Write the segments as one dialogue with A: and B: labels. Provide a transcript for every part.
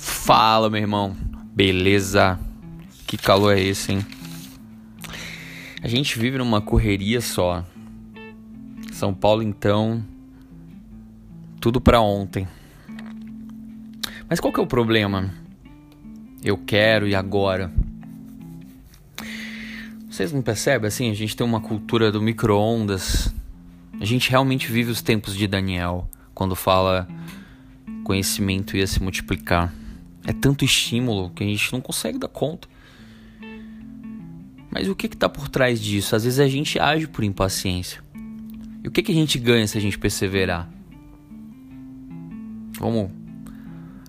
A: Fala, meu irmão. Beleza? Que calor é esse, hein? A gente vive numa correria só. São Paulo, então, tudo para ontem. Mas qual que é o problema? Eu quero e agora. Vocês não percebem assim? A gente tem uma cultura do micro-ondas. A gente realmente vive os tempos de Daniel quando fala conhecimento ia se multiplicar. É tanto estímulo que a gente não consegue dar conta. Mas o que está por trás disso? Às vezes a gente age por impaciência. E o que, que a gente ganha se a gente perseverar? Vamos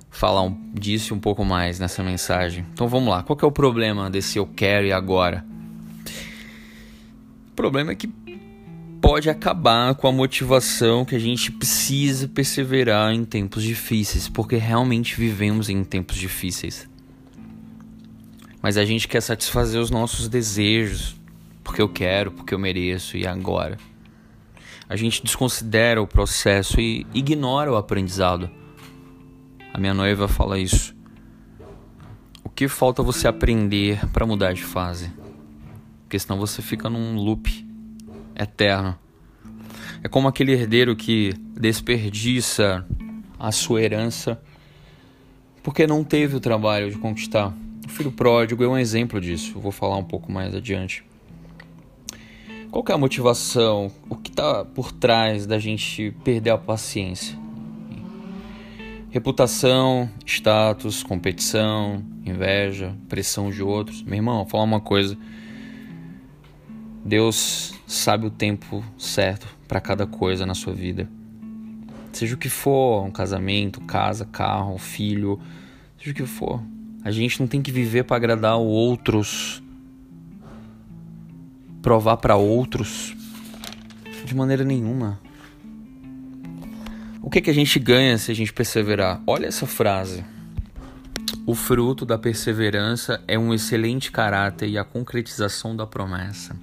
A: falar um, disso um pouco mais nessa mensagem. Então vamos lá. Qual é o problema desse eu quero e agora? O problema é que pode acabar com a motivação que a gente precisa perseverar em tempos difíceis, porque realmente vivemos em tempos difíceis. Mas a gente quer satisfazer os nossos desejos, porque eu quero, porque eu mereço e agora. A gente desconsidera o processo e ignora o aprendizado. A minha noiva fala isso. O que falta você aprender para mudar de fase? Porque senão você fica num loop eterno. É como aquele herdeiro que desperdiça a sua herança porque não teve o trabalho de conquistar. O filho pródigo é um exemplo disso. Eu vou falar um pouco mais adiante. Qual é a motivação? O que está por trás da gente perder a paciência? Reputação, status, competição, inveja, pressão de outros. Meu irmão, vou falar uma coisa. Deus sabe o tempo certo para cada coisa na sua vida. Seja o que for, um casamento, casa, carro, filho, seja o que for. A gente não tem que viver para agradar outros, provar para outros de maneira nenhuma. O que que a gente ganha se a gente perseverar? Olha essa frase. O fruto da perseverança é um excelente caráter e a concretização da promessa.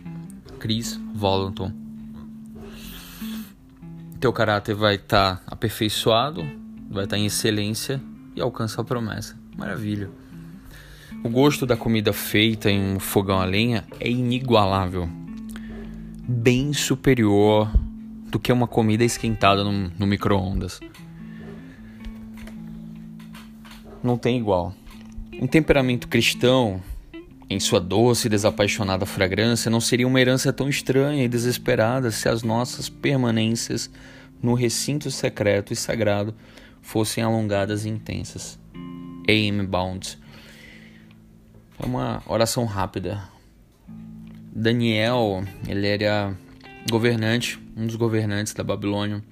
A: Chris Volanton. Teu caráter vai estar tá aperfeiçoado, vai estar tá em excelência e alcança a promessa. Maravilha. O gosto da comida feita em um fogão a lenha é inigualável. Bem superior do que uma comida esquentada no, no micro-ondas. Não tem igual. Um temperamento cristão em sua doce e desapaixonada fragrância, não seria uma herança tão estranha e desesperada se as nossas permanências no recinto secreto e sagrado fossem alongadas e intensas. Aim Bound. É uma oração rápida. Daniel, ele era governante, um dos governantes da Babilônia.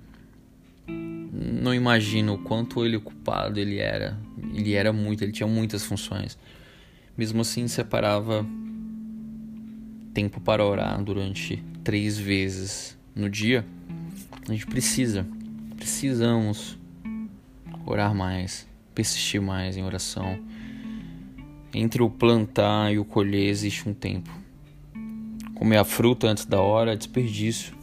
A: Não imagino o quanto ele ocupado ele era. Ele era muito, ele tinha muitas funções. Mesmo assim, separava tempo para orar durante três vezes no dia. A gente precisa, precisamos orar mais, persistir mais em oração. Entre o plantar e o colher existe um tempo. Comer a fruta antes da hora é desperdício.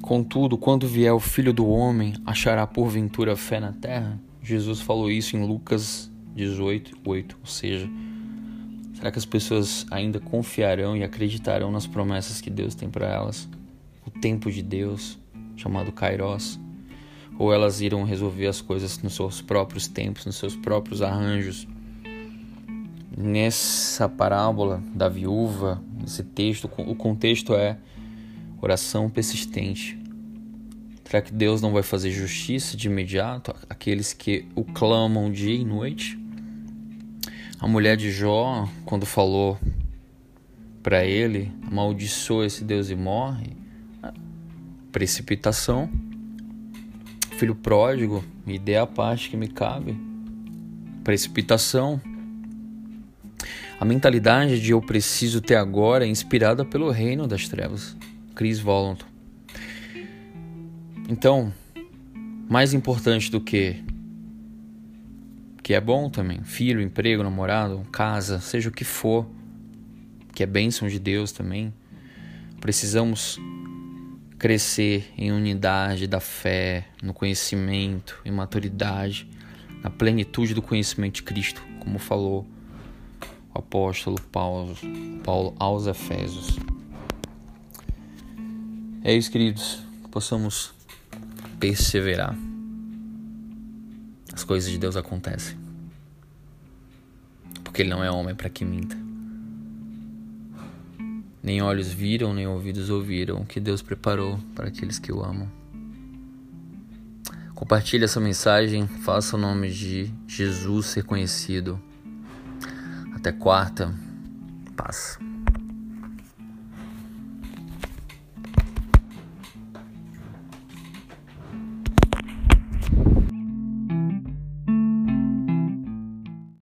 A: Contudo, quando vier o filho do homem, achará porventura fé na terra? Jesus falou isso em Lucas 18, 8. Ou seja, será que as pessoas ainda confiarão e acreditarão nas promessas que Deus tem para elas? O tempo de Deus, chamado Kairos? Ou elas irão resolver as coisas nos seus próprios tempos, nos seus próprios arranjos? Nessa parábola da viúva, esse texto, o contexto é oração persistente, Será que Deus não vai fazer justiça de imediato àqueles que o clamam dia e noite? A mulher de Jó, quando falou para ele, amaldiçoa esse Deus e morre, precipitação. Filho pródigo, me dê a parte que me cabe. Precipitação. A mentalidade de eu preciso ter agora é inspirada pelo reino das trevas. Chris Volanton. Então, mais importante do que que é bom também. Filho, emprego, namorado, casa, seja o que for, que é bênção de Deus também. Precisamos crescer em unidade da fé, no conhecimento, em maturidade, na plenitude do conhecimento de Cristo, como falou o apóstolo Paulo, Paulo aos Efésios. É isso, queridos, possamos perseverar. As coisas de Deus acontecem. Porque Ele não é homem para que minta. Nem olhos viram, nem ouvidos ouviram o que Deus preparou para aqueles que o amam. Compartilhe essa mensagem, faça o nome de Jesus ser conhecido. Até quarta. Paz.